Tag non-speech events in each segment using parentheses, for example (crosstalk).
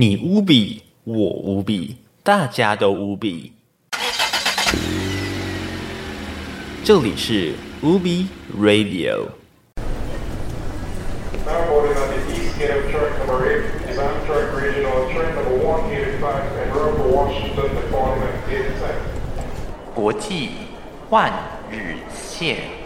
你无比，我无比，大家都无比。这里是 UBI Radio。国际换日线。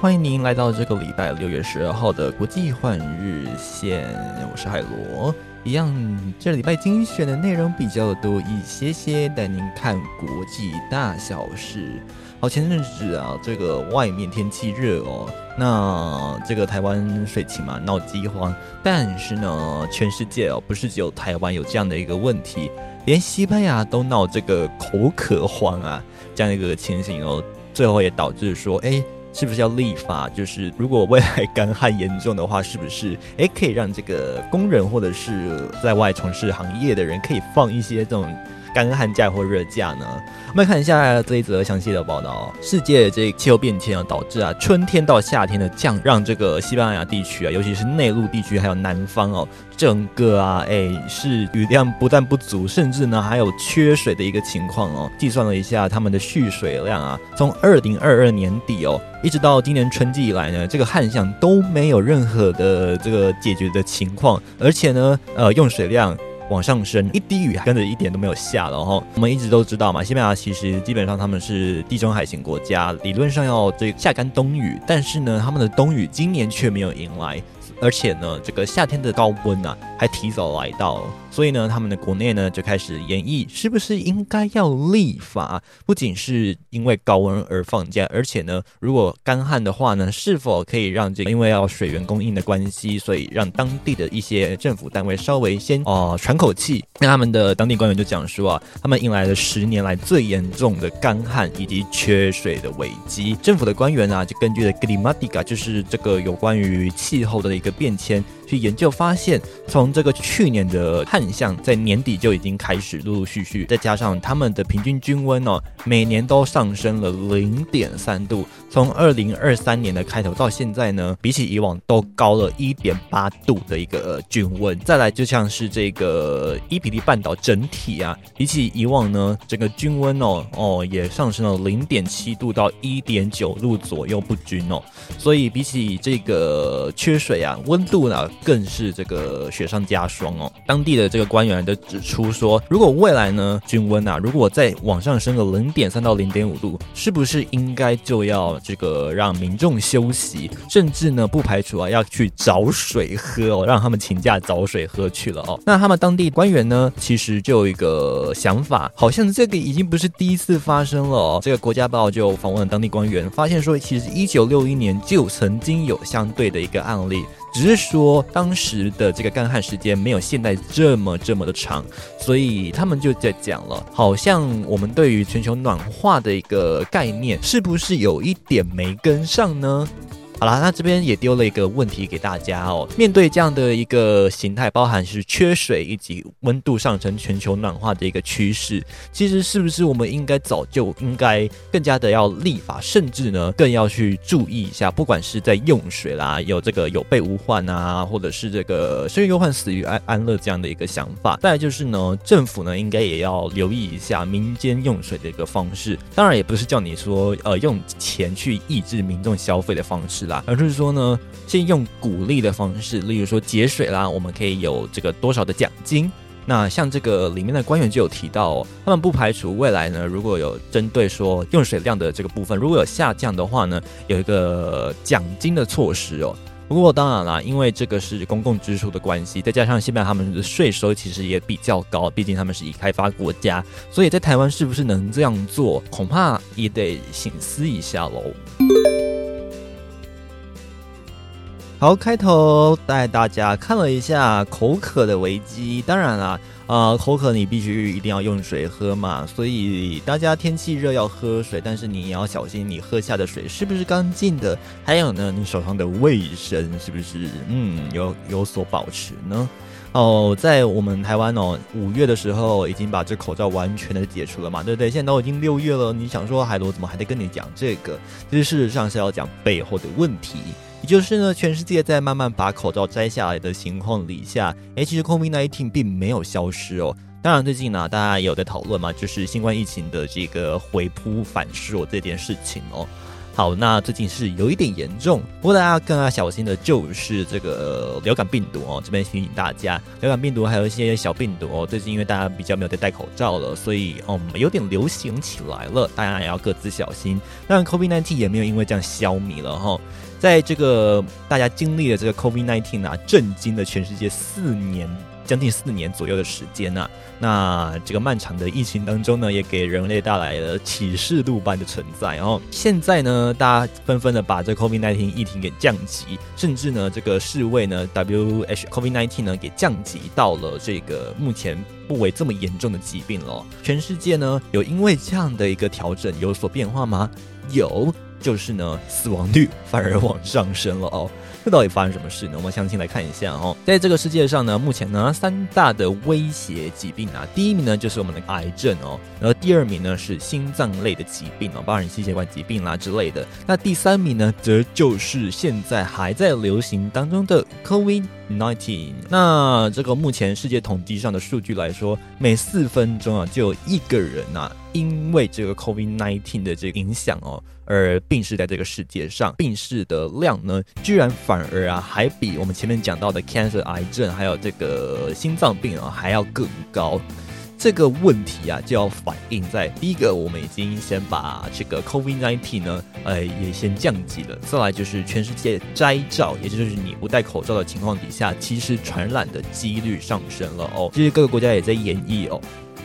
欢迎您来到这个礼拜六月十二号的国际换日线，我是海螺。一样，这礼拜精选的内容比较多一些些，带您看国际大小事。好，前阵子啊，这个外面天气热哦，那这个台湾水情嘛闹饥荒，但是呢，全世界哦，不是只有台湾有这样的一个问题，连西班牙都闹这个口渴荒啊，这样一个情形哦，最后也导致说，哎。是不是要立法？就是如果未来干旱严重的话，是不是 (laughs) 诶可以让这个工人或者是在外从事行业的人可以放一些这种干旱假或热假呢？我们来看一下这一则详细的报道。世界这气候变迁啊，导致啊春天到夏天的降，让这个西班牙地区啊，尤其是内陆地区还有南方哦，整个啊，哎是雨量不但不足，甚至呢还有缺水的一个情况哦。计算了一下他们的蓄水量啊，从二零二二年底哦，一直到今年春季以来呢，这个旱象都没有任何的这个解决的情况，而且呢，呃，用水量。往上升，一滴雨还跟着一点都没有下然后。我们一直都知道嘛，西班牙其实基本上他们是地中海型国家，理论上要这下干冬雨，但是呢，他们的冬雨今年却没有迎来，而且呢，这个夏天的高温啊还提早来到，所以呢，他们的国内呢就开始演绎是不是应该要立法，不仅是因为高温而放假，而且呢，如果干旱的话呢，是否可以让这个因为要水源供应的关系，所以让当地的一些政府单位稍微先哦喘口气？那他们的当地官员就讲说啊，他们迎来了十年来最严重的干旱以及缺水的危机。政府的官员啊，就根据了 Climatica，就是这个有关于气候的一个变迁。去研究发现，从这个去年的旱象在年底就已经开始陆陆续续，再加上他们的平均均温哦，每年都上升了零点三度，从二零二三年的开头到现在呢，比起以往都高了一点八度的一个均温。再来就像是这个伊比利半岛整体啊，比起以往呢，整个均温哦哦也上升了零点七度到一点九度左右不均哦，所以比起这个缺水啊，温度呢。更是这个雪上加霜哦。当地的这个官员都指出说，如果未来呢均温啊，如果再往上升个零点三到零点五度，是不是应该就要这个让民众休息，甚至呢不排除啊要去找水喝哦，让他们请假找水喝去了哦。(laughs) 那他们当地官员呢，其实就有一个想法，好像这个已经不是第一次发生了哦。这个国家报就访问了当地官员，发现说，其实一九六一年就曾经有相对的一个案例。只是说当时的这个干旱时间没有现在这么这么的长，所以他们就在讲了，好像我们对于全球暖化的一个概念是不是有一点没跟上呢？好啦，那这边也丢了一个问题给大家哦。面对这样的一个形态，包含是缺水以及温度上升、全球暖化的一个趋势，其实是不是我们应该早就应该更加的要立法，甚至呢更要去注意一下，不管是在用水啦，有这个有备无患啊，或者是这个生于忧患，死于安安乐这样的一个想法。再来就是呢，政府呢应该也要留意一下民间用水的一个方式。当然也不是叫你说呃用钱去抑制民众消费的方式。而是说呢，先用鼓励的方式，例如说节水啦，我们可以有这个多少的奖金。那像这个里面的官员就有提到，他们不排除未来呢，如果有针对说用水量的这个部分，如果有下降的话呢，有一个奖金的措施哦。不过当然啦，因为这个是公共支出的关系，再加上西班牙他们的税收其实也比较高，毕竟他们是已开发国家，所以在台湾是不是能这样做，恐怕也得醒思一下喽。好，开头带大家看了一下口渴的危机。当然啦，呃，口渴你必须一定要用水喝嘛，所以大家天气热要喝水，但是你也要小心你喝下的水是不是干净的，还有呢，你手上的卫生是不是嗯有有所保持呢？哦，在我们台湾哦，五月的时候已经把这口罩完全的解除了嘛，对不对？现在都已经六月了，你想说海螺怎么还得跟你讲这个？其实事实上是要讲背后的问题，也就是呢，全世界在慢慢把口罩摘下来的情况底下，哎，其实 COVID-19 并没有消失哦。当然，最近呢，大家也有在讨论嘛，就是新冠疫情的这个回扑反噬这件事情哦。好，那最近是有一点严重，不过大家更要小心的就是这个流感病毒哦。这边提醒大家，流感病毒还有一些小病毒哦。最近因为大家比较没有在戴口罩了，所以嗯有点流行起来了，大家也要各自小心。当然，COVID-19 也没有因为这样消弭了哈。在这个大家经历了这个 COVID-19 啊，震惊了全世界四年。将近四年左右的时间呐，那这个漫长的疫情当中呢，也给人类带来了启示录般的存在。然后现在呢，大家纷纷的把这 COVID-19 疫情给降级，甚至呢，这个世卫呢 WH COVID-19 呢，给降级到了这个目前不为这么严重的疾病了。全世界呢，有因为这样的一个调整有所变化吗？有，就是呢，死亡率反而往上升了哦。这到底发生什么事呢？我们详细来看一下哦。在这个世界上呢，目前呢三大的威胁疾病啊，第一名呢就是我们的癌症哦，然后第二名呢是心脏类的疾病哦，包含心血管疾病啦之类的。那第三名呢，则就是现在还在流行当中的 COVID nineteen。那这个目前世界统计上的数据来说，每四分钟啊就有一个人啊。因为这个 COVID-19 的这个影响哦，而病逝在这个世界上，病逝的量呢，居然反而啊，还比我们前面讲到的 cancer 癌症，还有这个心脏病啊，还要更高。这个问题啊，就要反映在第一个，我们已经先把这个 COVID-19 呢，呃，也先降级了。再来就是全世界摘罩，也就是你不戴口罩的情况底下，其实传染的几率上升了哦。其实各个国家也在演绎哦。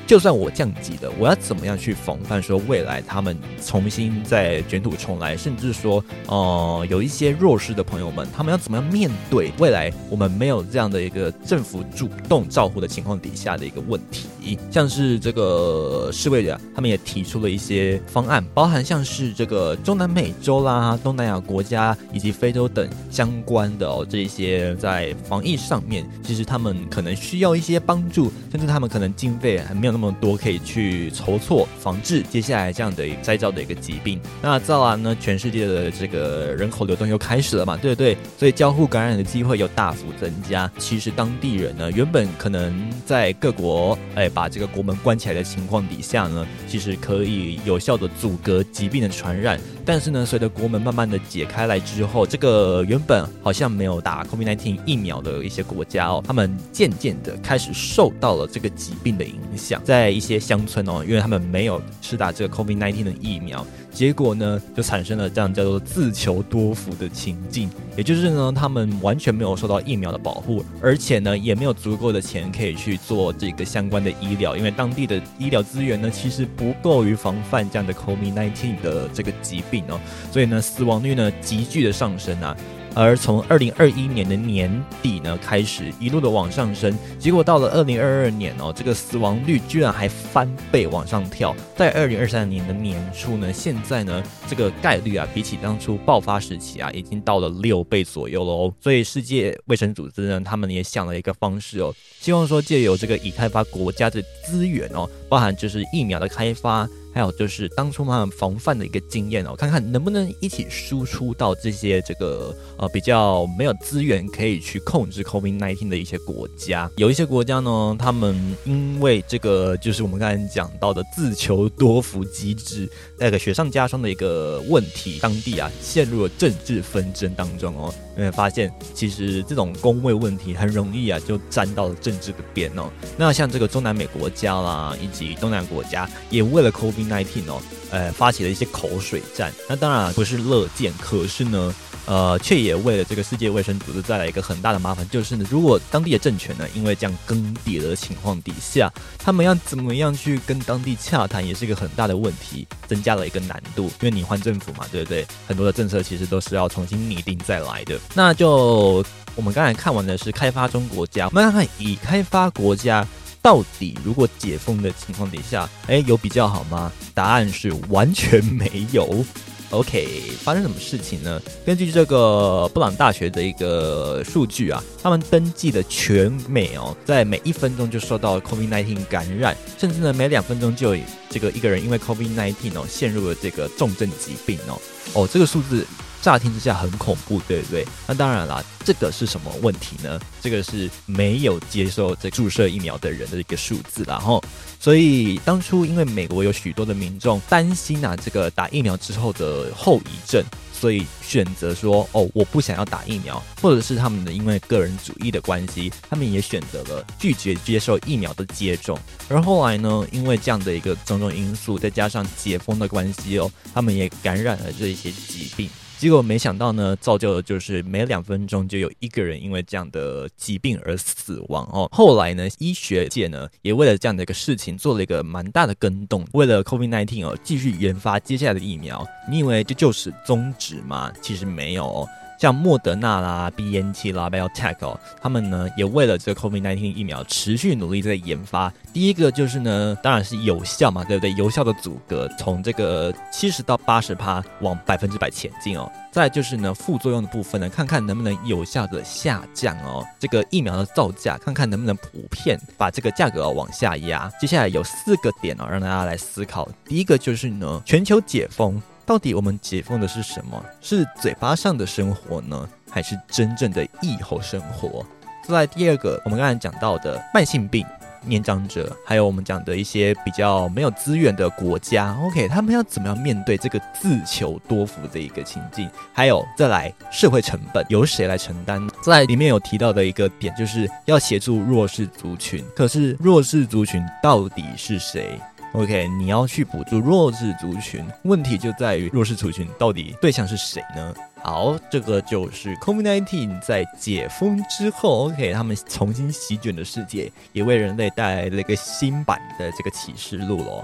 就算我降级了，我要怎么样去防范？说未来他们重新再卷土重来，甚至说，呃，有一些弱势的朋友们，他们要怎么样面对未来我们没有这样的一个政府主动照护的情况底下的一个问题？像是这个世卫者，他们也提出了一些方案，包含像是这个中南美洲啦、东南亚国家以及非洲等相关的哦，这些在防疫上面，其实他们可能需要一些帮助，甚至他们可能经费还没有。那么多可以去筹措防治接下来这样的灾造的一个疾病。那再来呢，全世界的这个人口流动又开始了嘛，对不对？所以交互感染的机会又大幅增加。其实当地人呢，原本可能在各国哎把这个国门关起来的情况底下呢，其实可以有效的阻隔疾病的传染。但是呢，随着国门慢慢的解开来之后，这个原本好像没有打 COVID-19 疫苗的一些国家哦，他们渐渐的开始受到了这个疾病的影响。在一些乡村哦，因为他们没有施打这个 COVID-19 的疫苗。结果呢，就产生了这样叫做自求多福的情境，也就是呢，他们完全没有受到疫苗的保护，而且呢，也没有足够的钱可以去做这个相关的医疗，因为当地的医疗资源呢，其实不够于防范这样的 COVID-19 的这个疾病哦，所以呢，死亡率呢急剧的上升啊。而从二零二一年的年底呢开始，一路的往上升，结果到了二零二二年哦，这个死亡率居然还翻倍往上跳。在二零二三年的年初呢，现在呢这个概率啊，比起当初爆发时期啊，已经到了六倍左右了哦。所以世界卫生组织呢，他们也想了一个方式哦，希望说借由这个已开发国家的资源哦，包含就是疫苗的开发。还有就是当初他们防范的一个经验哦，看看能不能一起输出到这些这个呃比较没有资源可以去控制 COVID-19 的一些国家。有一些国家呢，他们因为这个就是我们刚才讲到的自求多福机制，那个雪上加霜的一个问题，当地啊陷入了政治纷争当中哦。因为发现其实这种工位问题很容易啊就沾到了政治的边哦。那像这个中南美国家啦，以及东南国家也为了 COVID。Nineteen 哦，呃，发起了一些口水战，那当然不是乐见，可是呢，呃，却也为了这个世界卫生组织带来一个很大的麻烦，就是呢，如果当地的政权呢，因为这样更迭的情况底下，他们要怎么样去跟当地洽谈，也是一个很大的问题，增加了一个难度，因为你换政府嘛，对不对？很多的政策其实都是要重新拟定再来的。那就我们刚才看完的是开发中国家，我们看看已开发国家。到底如果解封的情况底下，哎，有比较好吗？答案是完全没有。OK，发生什么事情呢？根据这个布朗大学的一个数据啊，他们登记的全美哦，在每一分钟就受到 COVID-19 感染，甚至呢每两分钟就有这个一个人因为 COVID-19 哦陷入了这个重症疾病哦。哦，这个数字乍听之下很恐怖，对不对？那当然啦，这个是什么问题呢？这个是没有接受这注射疫苗的人的一个数字然后。所以当初因为美国有许多的民众担心啊，这个打疫苗之后的后遗症，所以选择说哦，我不想要打疫苗，或者是他们的因为个人主义的关系，他们也选择了拒绝接受疫苗的接种。而后来呢，因为这样的一个种种因素，再加上解封的关系哦，他们也感染了这一些疾病。结果没想到呢，造就的就是每两分钟就有一个人因为这样的疾病而死亡哦。后来呢，医学界呢也为了这样的一个事情做了一个蛮大的跟动，为了 COVID-19 哦继续研发接下来的疫苗。你以为这就是宗旨吗？其实没有。像莫德纳啦、B N T 啦、BioTech 哦，他们呢也为了这个 COVID-19 疫苗持续努力在研发。第一个就是呢，当然是有效嘛，对不对？有效的阻隔从这个七十到八十趴往百分之百前进哦。再就是呢，副作用的部分呢，看看能不能有效的下降哦。这个疫苗的造价，看看能不能普遍把这个价格往下压。接下来有四个点哦，让大家来思考。第一个就是呢，全球解封。到底我们解封的是什么？是嘴巴上的生活呢，还是真正的疫后生活？再来第二个，我们刚才讲到的慢性病、年长者，还有我们讲的一些比较没有资源的国家，OK，他们要怎么样面对这个自求多福的一个情境？还有再来社会成本由谁来承担？在里面有提到的一个点，就是要协助弱势族群。可是弱势族群到底是谁？OK，你要去补助弱势族群，问题就在于弱势族群到底对象是谁呢？好，这个就是 COVID-19 在解封之后，OK，他们重新席卷的世界，也为人类带来了一个新版的这个启示录咯。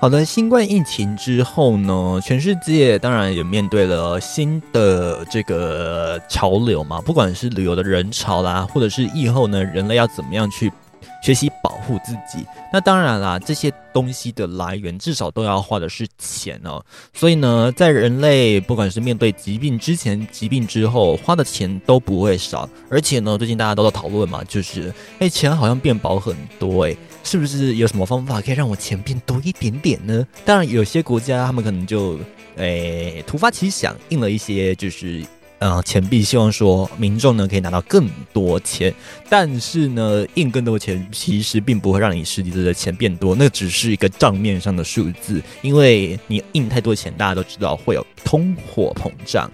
好的，新冠疫情之后呢，全世界当然也面对了新的这个潮流嘛，不管是旅游的人潮啦，或者是疫后呢，人类要怎么样去。学习保护自己，那当然啦，这些东西的来源至少都要花的是钱哦。所以呢，在人类不管是面对疾病之前、疾病之后，花的钱都不会少。而且呢，最近大家都在讨论嘛，就是哎，钱好像变薄很多哎，是不是有什么方法可以让我钱变多一点点呢？当然，有些国家他们可能就哎突发奇想，印了一些就是。呃，钱币希望说民众呢可以拿到更多钱，但是呢，印更多钱其实并不会让你实际的钱变多，那只是一个账面上的数字，因为你印太多钱，大家都知道会有通货膨胀。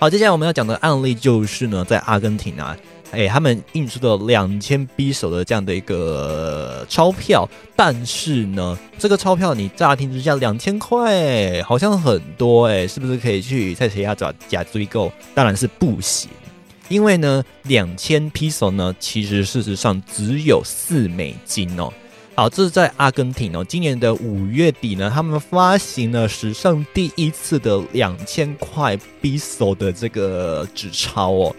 好，接下来我们要讲的案例就是呢，在阿根廷啊。哎，他们印出了两千比手的这样的一个钞票，但是呢，这个钞票你乍听之下两千块好像很多哎，是不是可以去在谁家找假追购？当然是不行，因为呢，两千比手呢，其实事实上只有四美金哦。好，这是在阿根廷哦，今年的五月底呢，他们发行了史上第一次的两千块比手的这个纸钞哦。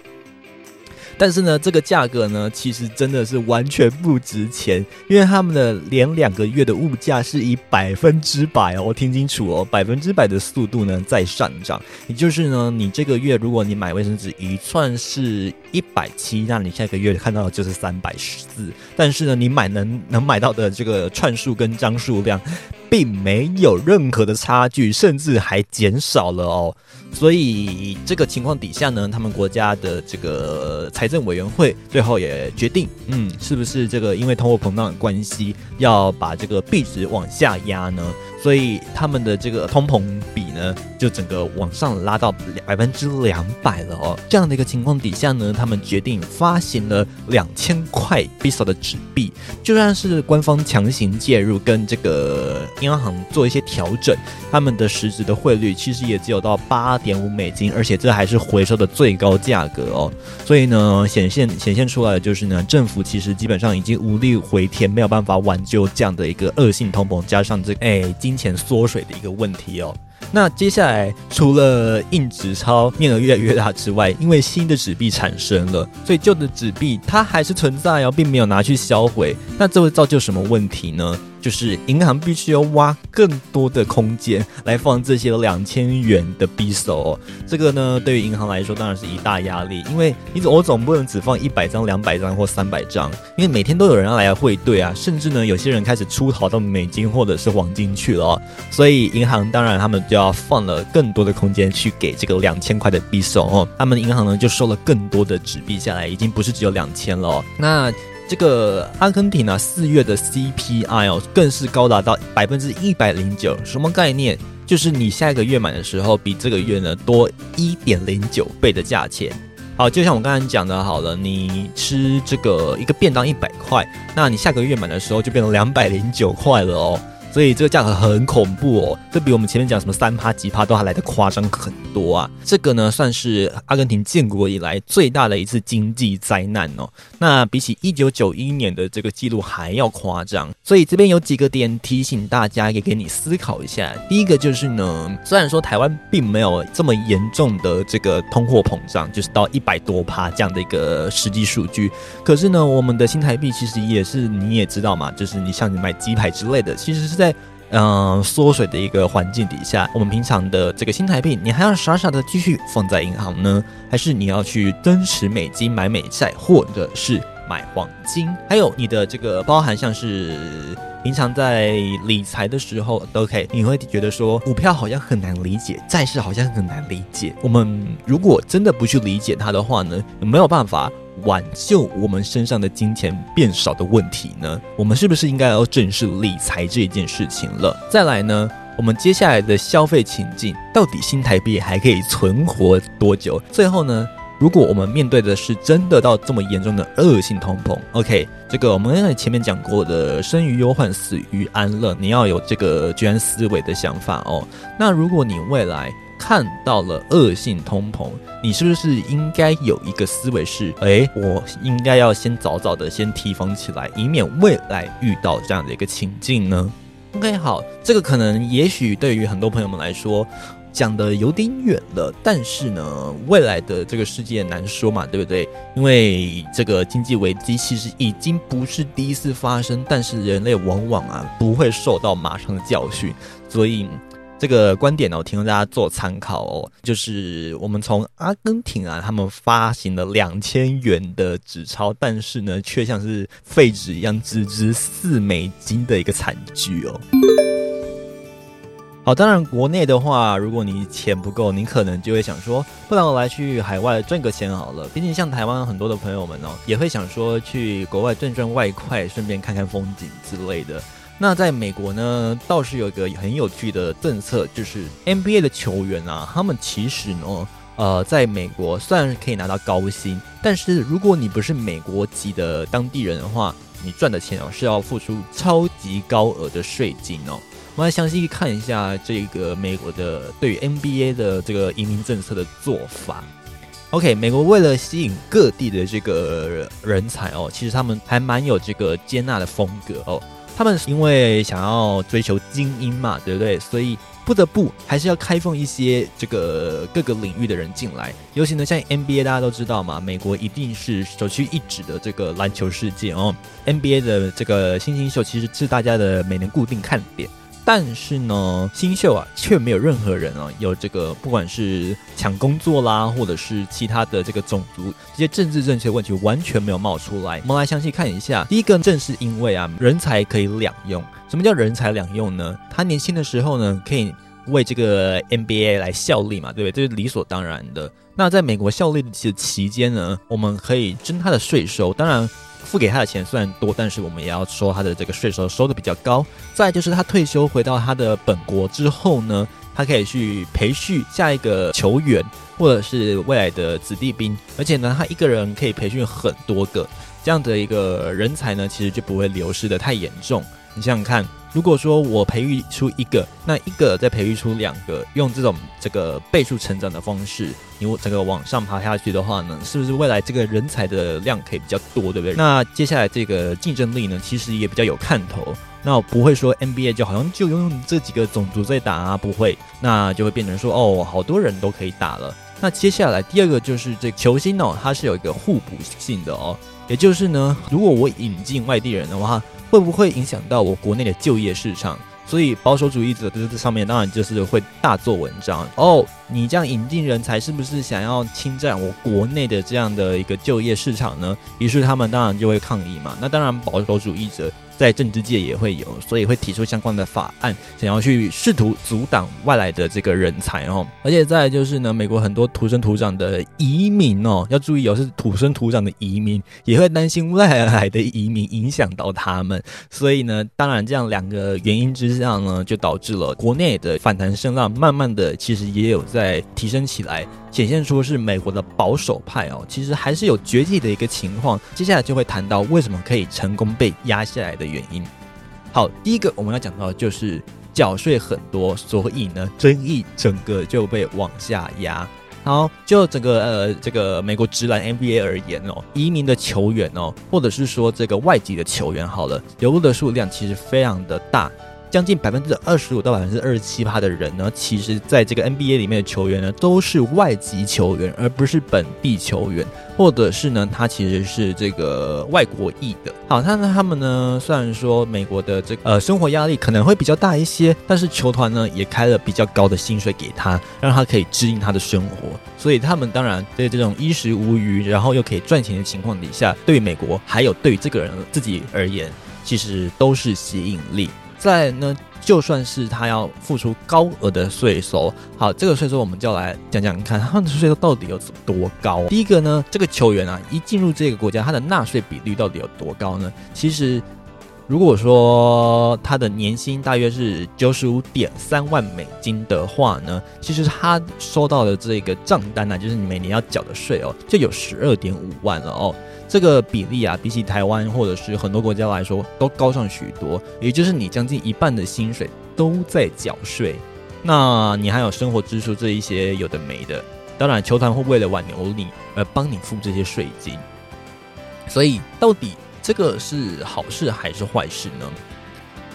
但是呢，这个价格呢，其实真的是完全不值钱，因为他们的连两个月的物价是以百分之百哦，听清楚哦，百分之百的速度呢在上涨。也就是呢，你这个月如果你买卫生纸一串是一百七，那你下个月看到的就是三百四。但是呢，你买能能买到的这个串数跟张数量，并没有任何的差距，甚至还减少了哦。所以这个情况底下呢，他们国家的这个财政委员会最后也决定，嗯，是不是这个因为通货膨胀的关系，要把这个币值往下压呢？所以他们的这个通膨比呢，就整个往上拉到百分之两百了哦。这样的一个情况底下呢，他们决定发行了两千块 b i s o 的纸币，就算是官方强行介入，跟这个央行做一些调整，他们的实质的汇率其实也只有到八点五美金，而且这还是回收的最高价格哦。所以呢，显现显现出来的就是呢，政府其实基本上已经无力回天，没有办法挽救这样的一个恶性通膨，加上这哎。金钱缩水的一个问题哦。那接下来除了印纸钞面额越来越大之外，因为新的纸币产生了，所以旧的纸币它还是存在哦，并没有拿去销毁。那这会造就什么问题呢？就是银行必须要挖更多的空间来放这些两千元的匕首。这个呢，对于银行来说当然是一大压力，因为你我总不能只放一百张、两百张或三百张，因为每天都有人要来汇兑啊，甚至呢，有些人开始出逃到美金或者是黄金去了，所以银行当然他们就要放了更多的空间去给这个两千块的匕首哦，他们银行呢就收了更多的纸币下来，已经不是只有两千了。那这个阿根廷呢，四月的 CPI 哦，更是高达到百分之一百零九，什么概念？就是你下一个月买的时候，比这个月呢多一点零九倍的价钱。好，就像我刚才讲的，好了，你吃这个一个便当一百块，那你下个月买的时候就变成两百零九块了哦。所以这个价格很恐怖哦，这比我们前面讲什么三趴几趴都还来得夸张很多啊！这个呢，算是阿根廷建国以来最大的一次经济灾难哦。那比起一九九一年的这个记录还要夸张。所以这边有几个点提醒大家，也给你思考一下。第一个就是呢，虽然说台湾并没有这么严重的这个通货膨胀，就是到一百多趴这样的一个实际数据，可是呢，我们的新台币其实也是你也知道嘛，就是你像你买鸡排之类的，其实是在在嗯缩水的一个环境底下，我们平常的这个新台币，你还要傻傻的继续放在银行呢，还是你要去增持美金买美债，或者是买黄金？还有你的这个包含像是平常在理财的时候都可以，你会觉得说股票好像很难理解，债市好像很难理解。我们如果真的不去理解它的话呢，没有办法。挽救我们身上的金钱变少的问题呢？我们是不是应该要正视理财这一件事情了？再来呢，我们接下来的消费情境到底新台币还可以存活多久？最后呢，如果我们面对的是真的到这么严重的恶性通膨，OK，这个我们前面讲过的生于忧患，死于安乐，你要有这个居安思危的想法哦。那如果你未来，看到了恶性通膨，你是不是应该有一个思维是：哎，我应该要先早早的先提防起来，以免未来遇到这样的一个情境呢？OK，好，这个可能也许对于很多朋友们来说讲的有点远了，但是呢，未来的这个世界难说嘛，对不对？因为这个经济危机其实已经不是第一次发生，但是人类往往啊不会受到马上的教训，所以。这个观点呢，我提供大家做参考哦。就是我们从阿根廷啊，他们发行了两千元的纸钞，但是呢，却像是废纸一样，只值四美金的一个惨剧哦。好，当然国内的话，如果你钱不够，你可能就会想说，不然我来去海外赚个钱好了。毕竟像台湾很多的朋友们哦，也会想说去国外赚赚外快，顺便看看风景之类的。那在美国呢，倒是有一个很有趣的政策，就是 NBA 的球员啊，他们其实呢，呃，在美国虽然可以拿到高薪，但是如果你不是美国籍的当地人的话，你赚的钱哦是要付出超级高额的税金哦。我们来详细看一下这个美国的对于 NBA 的这个移民政策的做法。OK，美国为了吸引各地的这个人才哦，其实他们还蛮有这个接纳的风格哦。他们因为想要追求精英嘛，对不对？所以不得不还是要开放一些这个各个领域的人进来。尤其呢，像 NBA，大家都知道嘛，美国一定是首屈一指的这个篮球世界哦。NBA 的这个新星秀其实是大家的每年固定看点。但是呢，新秀啊，却没有任何人啊有这个，不管是抢工作啦，或者是其他的这个种族这些政治正确问题，完全没有冒出来。我们来详细看一下。第一个，正是因为啊，人才可以两用。什么叫人才两用呢？他年轻的时候呢，可以为这个 NBA 来效力嘛，对不对？这是理所当然的。那在美国效力的期间呢，我们可以征他的税收，当然。付给他的钱虽然多，但是我们也要说他的这个税收收的比较高。再就是他退休回到他的本国之后呢，他可以去培训下一个球员，或者是未来的子弟兵。而且呢，他一个人可以培训很多个这样的一个人才呢，其实就不会流失的太严重。你想想看。如果说我培育出一个，那一个再培育出两个，用这种这个倍数成长的方式，你整个往上爬下去的话呢，是不是未来这个人才的量可以比较多，对不对？那接下来这个竞争力呢，其实也比较有看头。那我不会说 NBA 就好像就用这几个种族在打啊，不会，那就会变成说哦，好多人都可以打了。那接下来第二个就是这球星哦，它是有一个互补性的哦，也就是呢，如果我引进外地人的话。会不会影响到我国内的就业市场？所以保守主义者在这上面当然就是会大做文章哦。你这样引进人才，是不是想要侵占我国内的这样的一个就业市场呢？于是他们当然就会抗议嘛。那当然保守主义者。在政治界也会有，所以会提出相关的法案，想要去试图阻挡外来的这个人才哦。而且再就是呢，美国很多土生土长的移民哦，要注意哦，是土生土长的移民，也会担心外来的移民影响到他们。所以呢，当然这样两个原因之下呢，就导致了国内的反弹声浪，慢慢的其实也有在提升起来。显现出是美国的保守派哦，其实还是有崛起的一个情况。接下来就会谈到为什么可以成功被压下来的原因。好，第一个我们要讲到就是缴税很多，所以呢争议整个就被往下压。好，就整个呃这个美国直男 NBA 而言哦，移民的球员哦，或者是说这个外籍的球员，好了，流入的数量其实非常的大。将近百分之二十五到百分之二十七趴的人呢，其实在这个 NBA 里面的球员呢，都是外籍球员，而不是本地球员，或者是呢，他其实是这个外国裔的。好，那他们呢，虽然说美国的这呃生活压力可能会比较大一些，但是球团呢也开了比较高的薪水给他，让他可以支应他的生活。所以他们当然对这种衣食无余，然后又可以赚钱的情况底下，对于美国还有对于这个人自己而言，其实都是吸引力。在呢，就算是他要付出高额的税收，好，这个税收我们就来讲讲看，他的税收到底有多高？第一个呢，这个球员啊，一进入这个国家，他的纳税比率到底有多高呢？其实，如果说他的年薪大约是九十五点三万美金的话呢，其实他收到的这个账单呢，就是你每年要缴的税哦，就有十二点五万了哦。这个比例啊，比起台湾或者是很多国家来说，都高上许多。也就是你将近一半的薪水都在缴税，那你还有生活支出这一些有的没的。当然，球团会为了挽留你而帮你付这些税金。所以，到底这个是好事还是坏事呢？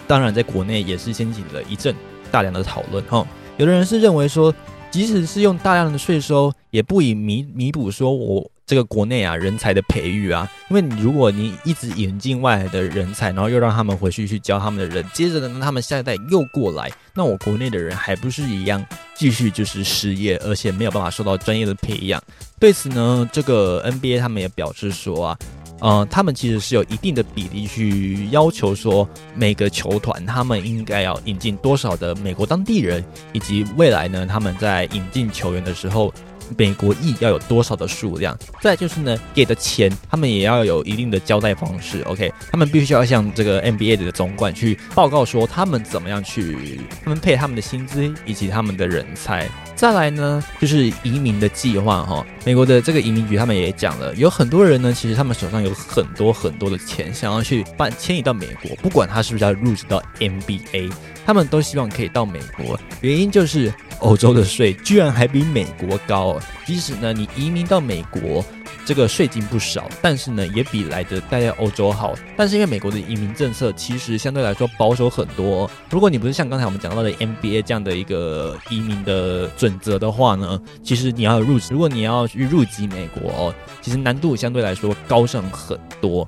当然，在国内也是掀起了一阵大量的讨论。哈，有的人是认为说，即使是用大量的税收，也不以弥弥补说我。这个国内啊，人才的培育啊，因为你如果你一直引进外来的人才，然后又让他们回去去教他们的人，接着呢，他们下一代又过来，那我国内的人还不是一样继续就是失业，而且没有办法受到专业的培养。对此呢，这个 NBA 他们也表示说啊，呃，他们其实是有一定的比例去要求说，每个球团他们应该要引进多少的美国当地人，以及未来呢，他们在引进球员的时候。美国裔要有多少的数量？再就是呢，给的钱他们也要有一定的交代方式。OK，他们必须要向这个 NBA 的总管去报告说他们怎么样去分配他们的薪资以及他们的人才。再来呢，就是移民的计划哈。美国的这个移民局他们也讲了，有很多人呢，其实他们手上有很多很多的钱，想要去办迁移到美国，不管他是不是要入职到 NBA，他们都希望可以到美国。原因就是欧洲的税居然还比美国高。即使呢，你移民到美国，这个税金不少，但是呢，也比来的待在欧洲好。但是因为美国的移民政策其实相对来说保守很多，如果你不是像刚才我们讲到的 MBA 这样的一个移民的准则的话呢，其实你要入，如果你要去入籍美国，其实难度相对来说高上很多。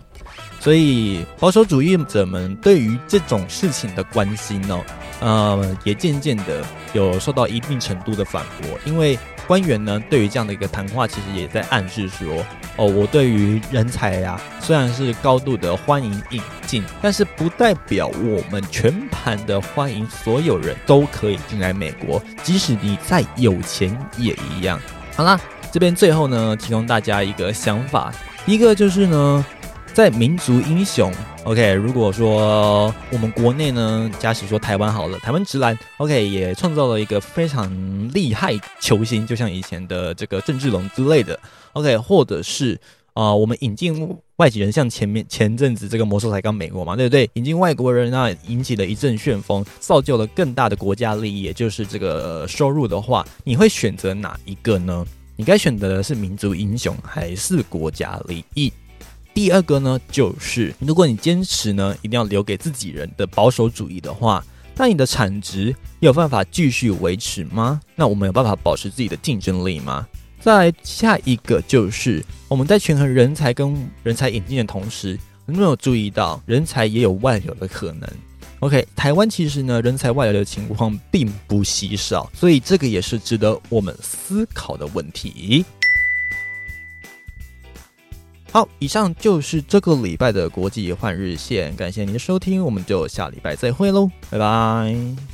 所以保守主义者们对于这种事情的关心呢，呃，也渐渐的有受到一定程度的反驳，因为。官员呢，对于这样的一个谈话，其实也在暗示说，哦，我对于人才呀，虽然是高度的欢迎引进，但是不代表我们全盘的欢迎所有人都可以进来美国，即使你再有钱也一样。好啦，这边最后呢，提供大家一个想法，一个就是呢。在民族英雄，OK，如果说我们国内呢，假使说台湾好了，台湾直男，OK，也创造了一个非常厉害球星，就像以前的这个郑志龙之类的，OK，或者是啊，我们引进外籍人，像前面前阵子这个魔兽才刚美国嘛，对不对？引进外国人啊，引起了一阵旋风，造就了更大的国家利益，也就是这个收入的话，你会选择哪一个呢？你该选择的是民族英雄还是国家利益？第二个呢，就是如果你坚持呢，一定要留给自己人的保守主义的话，那你的产值有办法继续维持吗？那我们有办法保持自己的竞争力吗？再下一个就是我们在权衡人才跟人才引进的同时，有没有注意到，人才也有外流的可能？OK，台湾其实呢，人才外流的情况并不稀少，所以这个也是值得我们思考的问题。好，以上就是这个礼拜的国际换日线，感谢您的收听，我们就下礼拜再会喽，拜拜。